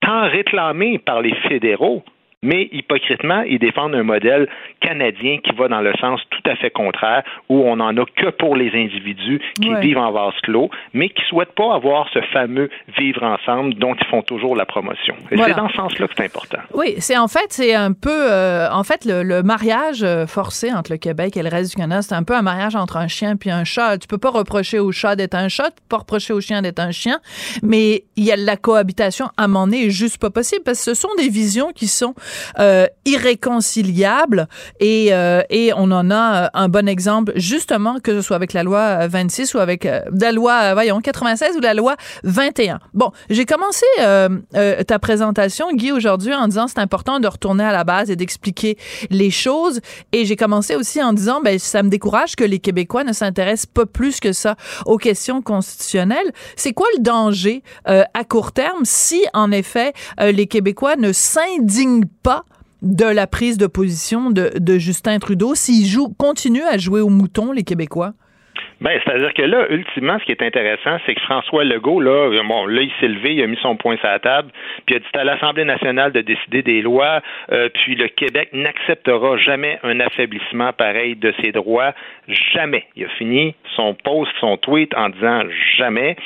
tant réclamé par les fédéraux mais hypocritement, ils défendent un modèle canadien qui va dans le sens tout à fait contraire, où on n'en a que pour les individus qui vivent en vase clos, mais qui ne souhaitent pas avoir ce fameux vivre ensemble dont ils font toujours la promotion. Et c'est dans ce sens-là que c'est important. Oui, c'est en fait, c'est un peu, euh, en fait, le, mariage euh, forcé entre le Québec et le reste du Canada, c'est un peu un mariage entre un chien puis un chat. Tu peux pas reprocher au chat d'être un chat, tu peux pas reprocher au chien d'être un chien, mais il y a la cohabitation à donné est juste pas possible parce que ce sont des visions qui sont euh, irréconciliable et, euh, et on en a euh, un bon exemple justement que ce soit avec la loi 26 ou avec la loi voyons 96 ou la loi 21. Bon, j'ai commencé ta présentation Guy aujourd'hui en disant c'est important de retourner à la base et d'expliquer les choses et j'ai commencé aussi en disant ben ça me décourage que les Québécois ne s'intéressent pas plus que ça aux questions constitutionnelles. C'est quoi le danger à court terme si en effet les Québécois ne s'indignent pas de la prise de position de, Justin Trudeau s'il joue, continue à jouer au mouton, les Québécois? Ben, c'est-à-dire que là, ultimement, ce qui est intéressant, c'est que François Legault, là, bon, là, il s'est levé, il a mis son poing sur la table, puis il a dit à l'Assemblée nationale de décider des lois, euh, puis le Québec n'acceptera jamais un affaiblissement pareil de ses droits, jamais. Il a fini son post, son tweet en disant jamais.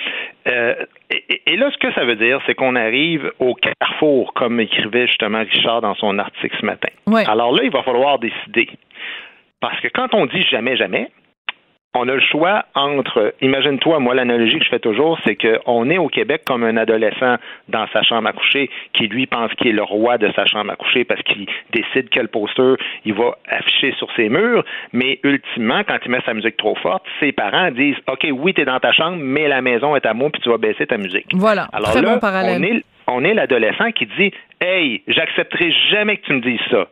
Euh, et, là, ce que ça veut dire, c'est qu'on arrive au carrefour, comme écrivait justement Richard dans son article ce matin. Alors là, il va falloir décider. Parce que quand on dit jamais, jamais, on a le choix entre, imagine-toi, moi l'analogie que je fais toujours, c'est qu'on est au Québec comme un adolescent dans sa chambre à coucher qui lui pense qu'il est le roi de sa chambre à coucher parce qu'il décide quel poster il va afficher sur ses murs, mais ultimement, quand il met sa musique trop forte, ses parents disent, OK, oui, tu es dans ta chambre, mais la maison est à moi puis tu vas baisser ta musique. Voilà, Alors très bon parallèle. On est, on est l'adolescent qui dit, Hey, j'accepterai jamais que tu me dises ça.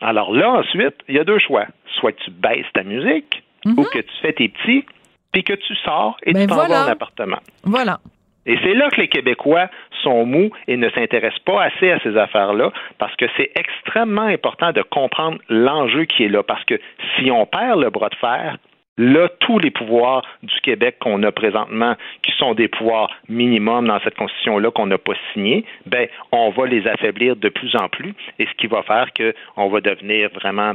Alors là, ensuite, il y a deux choix. Soit tu baisses ta musique, ou mhm. que tu fais tes petits, puis que tu sors et ben tu t'en vas en appartement. Voilà. Et c'est là que les Québécois sont mous et ne s'intéressent pas assez à ces affaires-là, parce que c'est extrêmement important de comprendre l'enjeu qui est là. Parce que si on perd le bras de fer, là, tous les pouvoirs du Québec qu'on a présentement, qui sont des pouvoirs minimums dans cette constitution-là qu'on n'a pas signée, ben, on va les affaiblir de plus en plus, et ce qui va faire qu'on va devenir vraiment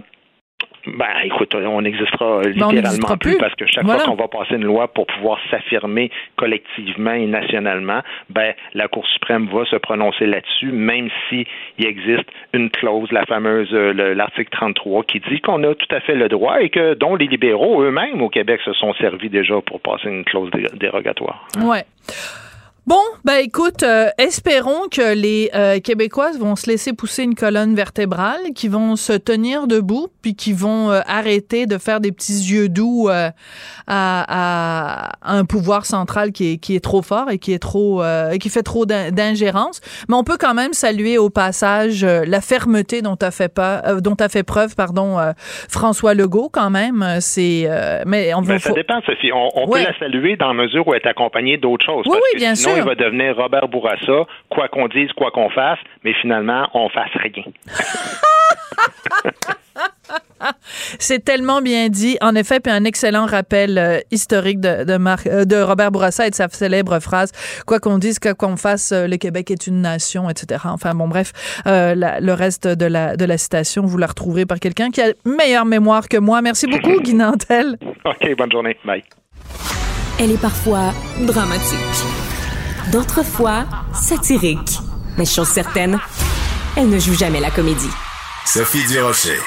ben, écoute, on n'existera ben, littéralement plus, parce que chaque fois qu'on va passer une loi pour pouvoir s'affirmer collectivement et nationalement, ben, la Cour suprême va se prononcer là-dessus, même s'il existe une clause, la fameuse, euh, l'article 33, qui dit qu'on a tout à fait le droit et que, dont les libéraux eux-mêmes au Québec se sont servis déjà pour passer une clause dérogatoire. Ouais. Bon, ben écoute, euh, espérons que les euh, Québécoises vont se laisser pousser une colonne vertébrale, qui vont se tenir debout, puis qui vont euh, arrêter de faire des petits yeux doux à, à, un pouvoir central qui est, qui est trop fort et qui est trop qui fait trop d'ingérence. Mais on peut quand même saluer au passage la fermeté dont a fait pas dont a fait preuve pardon François Legault quand même. C'est mais on ben, ça dépend Sophie. On, peut la saluer dans mesure où elle est accompagnée d'autres choses. Oui, oui, bien sûr il va devenir Robert Bourassa, quoi qu'on dise, quoi qu'on fasse, mais finalement, on fasse rien. [LAUGHS] C'est tellement bien dit, en effet, puis un excellent rappel euh, historique de, de, euh, de, Robert Bourassa et de sa célèbre phrase Quoi qu'on dise, quoi qu'on fasse, euh, le Québec est une nation, etc. Enfin, bon, bref, le reste de la, de la citation, vous la retrouverez par quelqu'un qui a meilleure mémoire que moi. Merci beaucoup, [LAUGHS] Guy Nantel. OK, bonne journée. Bye. Elle est parfois dramatique d'autres fois satirique. Mais chose certaine, elle ne joue jamais la comédie. Sophie Durocher.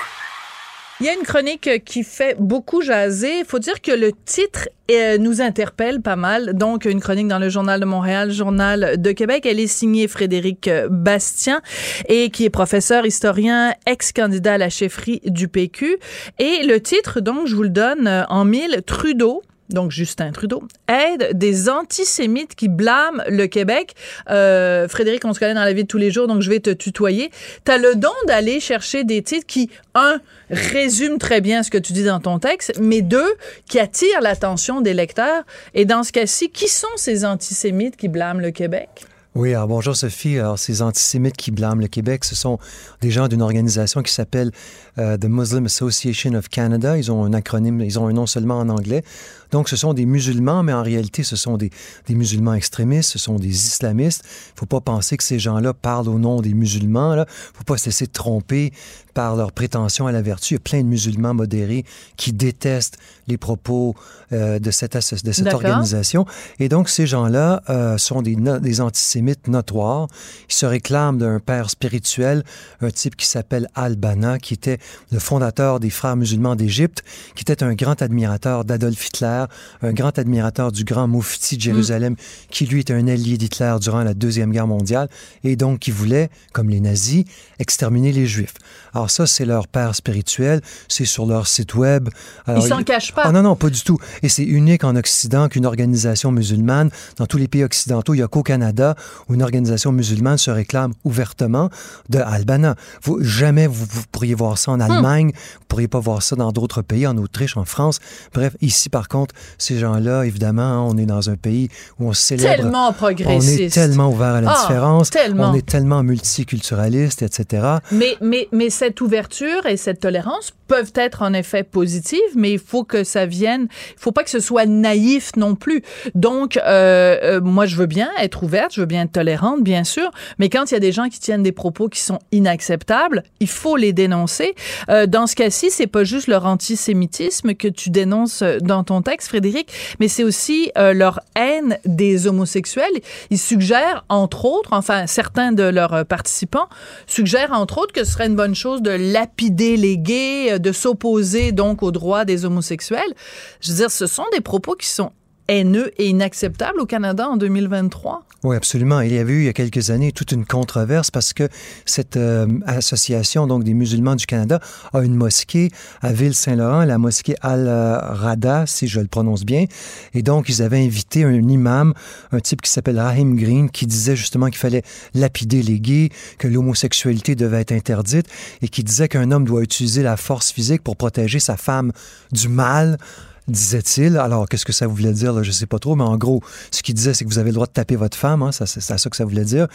Il y a une chronique qui fait beaucoup jaser. Il faut dire que le titre euh, nous interpelle pas mal. Donc, une chronique dans le Journal de Montréal, Journal de Québec. Elle est signée Frédéric Bastien et qui est professeur, historien, ex-candidat à la chefferie du PQ. Et le titre, donc, je vous le donne euh, en mille, Trudeau, donc Justin Trudeau, aide des antisémites qui blâment le Québec. Euh, Frédéric, on se connaît dans la vie de tous les jours, donc je vais te tutoyer. Tu as le don d'aller chercher des titres qui, un, résument très bien ce que tu dis dans ton texte, mais deux, qui attirent l'attention des lecteurs. Et dans ce cas-ci, qui sont ces antisémites qui blâment le Québec? Oui, alors bonjour Sophie. Alors, ces antisémites qui blâment le Québec, ce sont des gens d'une organisation qui s'appelle euh, The Muslim Association of Canada. Ils ont un acronyme, ils ont un nom seulement en anglais. Donc, ce sont des musulmans, mais en réalité, ce sont des, des musulmans extrémistes, ce sont des islamistes. Il ne faut pas penser que ces gens-là parlent au nom des musulmans. Il ne faut pas se laisser tromper par leur prétention à la vertu. Il y a plein de musulmans modérés qui détestent les propos euh, de cette, de cette organisation. Et donc, ces gens-là euh, sont des, des antisémites notoires. Ils se réclament d'un père spirituel, un type qui s'appelle Al-Banna, qui était le fondateur des frères musulmans d'Égypte, qui était un grand admirateur d'Adolf Hitler, un grand admirateur du grand Moufti de Jérusalem, qui lui était un allié d'Hitler durant la Deuxième Guerre mondiale, et donc qui voulait, comme les nazis, exterminer les Juifs. Alors ça, c'est leur père spirituel, c'est sur leur site web. Alors, Ils s'en cachent pas. Ah non, non, pas du tout. Et c'est unique en Occident qu'une organisation musulmane, dans tous les pays occidentaux, il n'y a qu'au Canada où une organisation musulmane se réclame ouvertement de Albana. Vous, jamais vous, vous pourriez voir ça en Allemagne, vous pourriez pas voir ça dans d'autres pays, en Autriche, en France. Bref, ici, par contre, ces gens-là, évidemment, hein, on est dans un pays où on célèbre... Tellement progressiste. On est tellement ouvert à la Ah, différence. tellement. On est tellement multiculturaliste, etc. Mais, mais, mais cette ouverture et cette tolérance peuvent être en effet positives, mais il faut que ça vienne, il faut pas que ce soit naïf non plus. Donc, euh, euh, moi, je veux bien être ouverte, je veux bien être tolérante, bien sûr, mais quand il y a des gens qui tiennent des propos qui sont inacceptables, il faut les dénoncer. Euh, dans ce cas-ci, c'est pas juste leur antisémitisme que tu dénonces dans ton texte, Frédéric, mais c'est aussi leur haine des homosexuels. Ils suggèrent, entre autres, enfin, certains de leurs participants suggèrent, entre autres, que ce serait une bonne chose de lapider les gays, euh, de s'opposer donc aux droits des homosexuels. Je veux dire, ce sont des propos qui sont haineux et inacceptables au Canada en 2023. Oui, absolument. Il y avait eu il y a quelques années toute une controverse parce que cette euh, association donc des musulmans du Canada a une mosquée à Ville-Saint-Laurent, la mosquée Al-Rada, si je le prononce bien. Et donc, ils avaient invité un imam, un type qui s'appelle Rahim Green, qui disait justement qu'il fallait lapider les gays, que l'homosexualité devait être interdite et qui disait qu'un homme doit utiliser la force physique pour protéger sa femme du mal disait-il. Alors, qu'est-ce que ça voulait dire? Là, je sais pas trop, mais en gros, ce qu'il disait, c'est que vous avez le droit de taper votre femme. Hein, c'est c'est ça que ça voulait dire.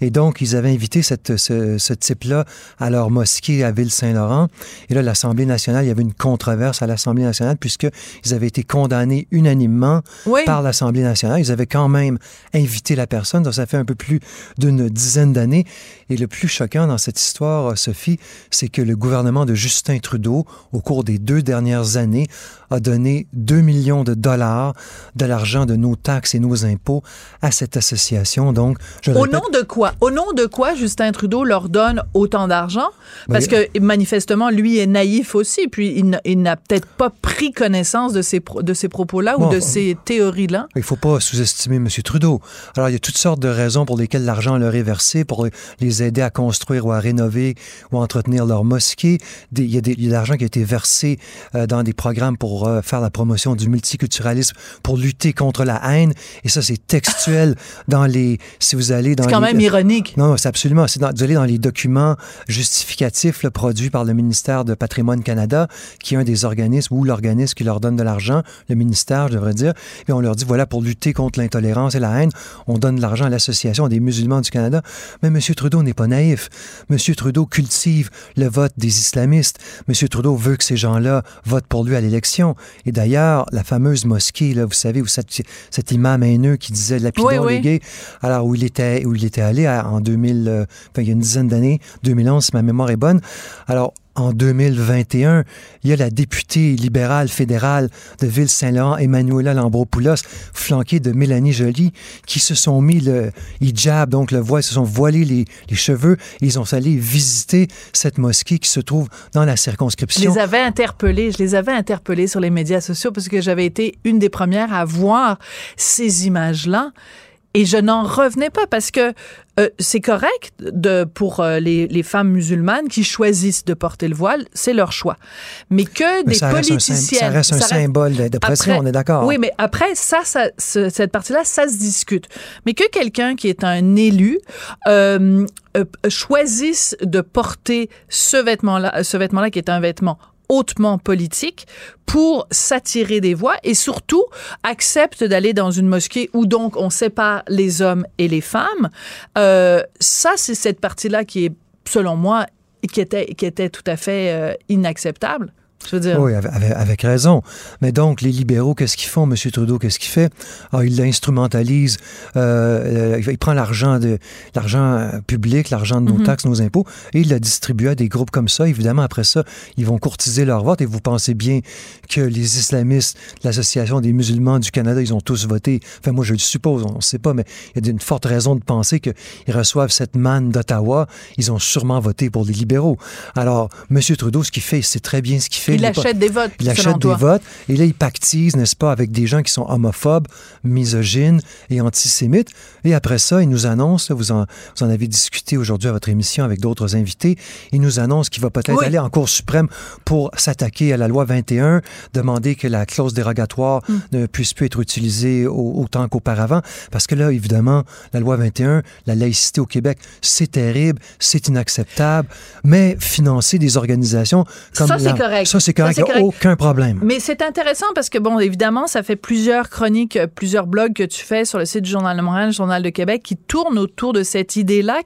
Et donc, ils avaient invité cette, ce, ce type-là à leur mosquée à Ville-Saint-Laurent. Et là, l'Assemblée nationale, il y avait une controverse à l'Assemblée nationale puisqu'ils avaient été condamnés unanimement Oui. par l'Assemblée nationale. Ils avaient quand même invité la personne. Donc, ça fait un peu plus d'une dizaine d'années. Et le plus choquant dans cette histoire, Sophie, c'est que le gouvernement de Justin Trudeau, au cours des deux dernières années, a donné 2 millions de dollars de l'argent de nos taxes et nos impôts à cette association. Donc, je Au répète, nom de quoi? Au nom de quoi Justin Trudeau leur donne autant d'argent? Parce Ben, que manifestement, lui est naïf aussi, puis il, n'a- peut-être pas pris connaissance de ces, de ces propos-là ou de ces théories-là. Il faut pas sous-estimer M. Trudeau. Alors, il y a toutes sortes de raisons pour lesquelles l'argent leur est versé, pour les aider à construire ou à rénover ou à entretenir leur mosquée. Des- il, y a des- de l'argent qui a été versé euh, dans des programmes pour euh, faire la promotion du multiculturalisme, pour lutter contre la haine. Et ça, c'est textuel [LAUGHS] dans les... Si vous allez dans C'est quand les- même ironique. Non, c'est absolument. C'est dans, vous allez dans les documents justificatifs là, produits par le ministère de Patrimoine Canada, qui est un des organismes ou l'organisme qui leur donne de l'argent, le ministère, je devrais dire. Et on leur dit voilà, pour lutter contre l'intolérance et la haine, on donne de l'argent à l'Association des musulmans du Canada. Mais M. Trudeau n'est pas naïf. M. Trudeau cultive le vote des islamistes. M. Trudeau veut que ces gens-là votent pour lui à l'élection. Et d'ailleurs, la fameuse mosquée, là, vous savez, où cet, cet imam haineux qui disait lapidons Oui, oui. les gays, alors où il était, où il était allé à- en 2000, euh, enfin, il y a une dizaine d'années, 2011, si ma mémoire est bonne. Alors, en 2021, il y a la députée libérale fédérale de Ville-Saint-Laurent, Emmanuela Lambropoulos, flanquée de Mélanie Joly, qui se sont mis le hijab, donc le voile, se sont voilés les, cheveux, et ils ont allé visiter cette mosquée qui se trouve dans la Je circonscription. les avais interpellés, je les avais interpellés sur les médias sociaux parce que j'avais été une des premières à voir ces images-là. Et je n'en revenais pas parce que euh, c'est correct de, pour euh, les, les femmes musulmanes qui choisissent de porter le voile, c'est leur choix. Mais que Mais des un, politiciennes... ça reste un ça reste- symbole de- d'oppression, on est d'accord. Oui, mais après, ça, ça ce- cette partie-là, ça se discute. Mais que quelqu'un qui est un élu euh, euh, choisisse de porter ce vêtement-là, ce vêtement-là qui est un vêtement hautement politique pour s'attirer des voix et surtout accepte d'aller dans une mosquée où donc on sépare les hommes et les femmes. Euh, ça, c'est cette partie-là qui est, selon moi, qui était, qui était tout à fait euh, inacceptable. Oui, avec, raison. Mais donc, les libéraux, qu'est-ce qu'ils font? M. Trudeau, qu'est-ce qu'il fait? Ah, il l'instrumentalise. Euh, il prend l'argent de l'argent euh, public, l'argent de nos mhm. taxes, nos impôts, et il la distribue à des groupes comme ça. Évidemment, après ça, ils vont courtiser leur vote. Et vous pensez bien que les islamistes, l'Association des musulmans du Canada, ils ont tous voté? Enfin, moi, je le suppose, on ne sait pas, mais il y a une forte raison de penser qu'ils reçoivent cette manne d'Ottawa. Ils ont sûrement voté pour les libéraux. Alors, M. Trudeau, ce qu'il fait, c'est très bien ce qu'il fait. Il achète des votes. Il achète des votes. Et là, il pactise, n'est-ce pas, avec des gens qui sont homophobes, misogynes et antisémites. Et après ça, il nous annonce, vous, en, vous en avez discuté aujourd'hui à votre émission avec d'autres invités, il nous annonce qu'il va peut-être aller en Cour suprême pour s'attaquer à la loi 21, demander que la clause dérogatoire mm. ne puisse plus être utilisée autant qu'auparavant. Parce que là, évidemment, la loi 21, la laïcité au Québec, c'est terrible, c'est inacceptable, mais financer des organisations comme... Ça, c'est correct c'est correct, il n'y a aucun problème. Mais c'est intéressant parce que, bon, évidemment, ça fait plusieurs chroniques, plusieurs blogs que tu fais sur le site du Journal de Montréal, Journal de Québec, qui tournent autour de cette idée-là.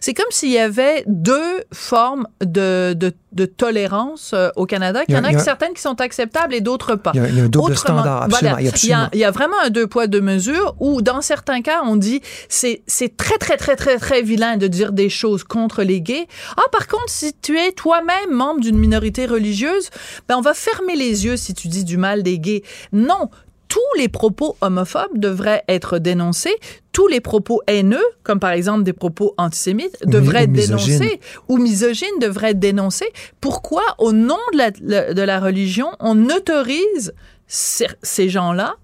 C'est comme s'il y avait deux formes de, de de tolérance euh, au Canada, qu'il y, en a, certaines qui sont acceptables et d'autres pas. Il y a, un double standard, absolument. il, y a, vraiment un deux poids, deux mesures où, dans certains cas, on dit c'est c'est très, très, très, très, très vilain de dire des choses contre les gays. Ah, par contre, si tu es toi-même membre d'une minorité religieuse, ben, on va fermer les yeux si tu dis du mal des gays. Non, tous les propos homophobes devraient être dénoncés, tous les propos haineux, comme par exemple des propos antisémites, devraient être dénoncés ou misogynes devraient être dénoncés. Pourquoi, au nom de la, de la religion, on autorise ces gens-là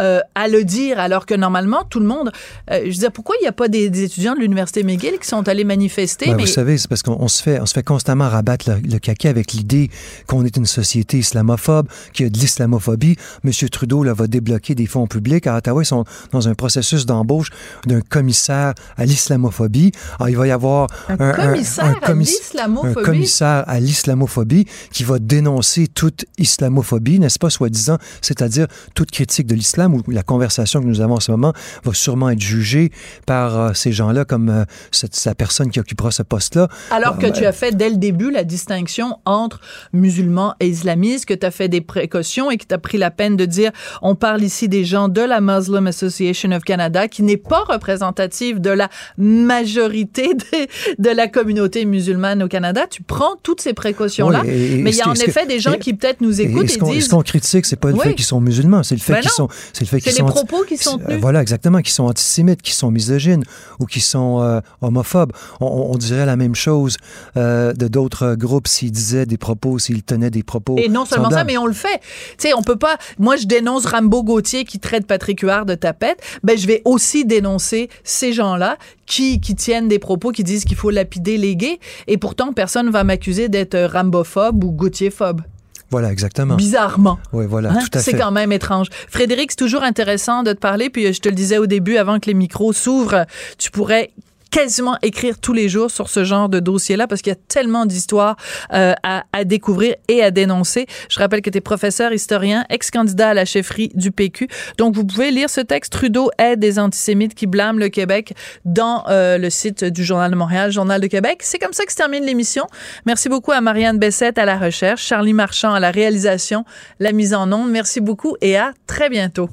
euh, à le dire, alors que normalement, tout le monde... Euh, je disais, pourquoi il n'y a pas des, étudiants de l'Université McGill qui sont allés manifester? Ben, mais... Vous savez, c'est parce qu'on se fait, on se fait constamment rabattre le, le caca avec l'idée qu'on est une société islamophobe, qu'il y a de l'islamophobie. M. Trudeau là, va débloquer des fonds publics. À Ottawa, ils sont dans un processus d'embauche d'un commissaire à l'islamophobie. Il va y avoir commissaire, un commissaire à l'islamophobie qui va dénoncer toute islamophobie, n'est-ce pas, soi-disant, c'est-à-dire toute critique de l'islam où la conversation que nous avons en ce moment va sûrement être jugée par euh, ces gens-là comme euh, cette, la personne qui occupera ce poste-là. Alors que euh, tu as fait dès le début la distinction entre musulmans et islamistes, que tu as fait des précautions et que tu as pris la peine de dire on parle ici des gens de la Muslim Association of Canada qui n'est pas représentative de la majorité [LAUGHS] de, la communauté musulmane au Canada. Tu prends toutes ces précautions-là, mais il y a en effet des gens qui peut-être nous écoutent et, et, disent... Ce qu'on critique, c'est pas le fait qu'ils sont musulmans, c'est le fait ben qu'ils sont c'est les propos qui sont tenus. Voilà, exactement, qui sont antisémites, qui sont misogynes ou qui sont euh, homophobes. On, dirait la même chose euh, de d'autres groupes s'ils disaient des propos, s'ils tenaient des propos. Et non seulement ça, mais on le fait. Tu sais, on peut pas. Moi, je dénonce Rambo Gauthier qui traite Patrick Huard de tapette. Ben, je vais aussi dénoncer ces gens-là qui, qui tiennent des propos qui disent qu'il faut lapider les gays. Et pourtant, personne va m'accuser d'être rambophobe ou Gauthier-phobe. Voilà, exactement. Bizarrement. Oui, voilà, hein? tout à fait. C'est quand même étrange. Frédéric, c'est toujours intéressant de te parler. Puis je te le disais au début, avant que les micros s'ouvrent, tu pourrais quasiment écrire tous les jours sur ce genre de dossier-là parce qu'il y a tellement d'histoires euh, à, à, découvrir et à dénoncer. Je rappelle que tu es professeur historien, ex-candidat à la chefferie du PQ. Donc, vous pouvez lire ce texte. Trudeau aide des antisémites qui blâment le Québec dans euh, le site du Journal de Montréal, Journal de Québec. C'est comme ça que se termine l'émission. Merci beaucoup à Marianne Bessette à la recherche, Charlie Marchand à la réalisation, la mise en onde. Merci beaucoup et à très bientôt.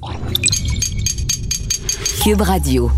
Cube Radio.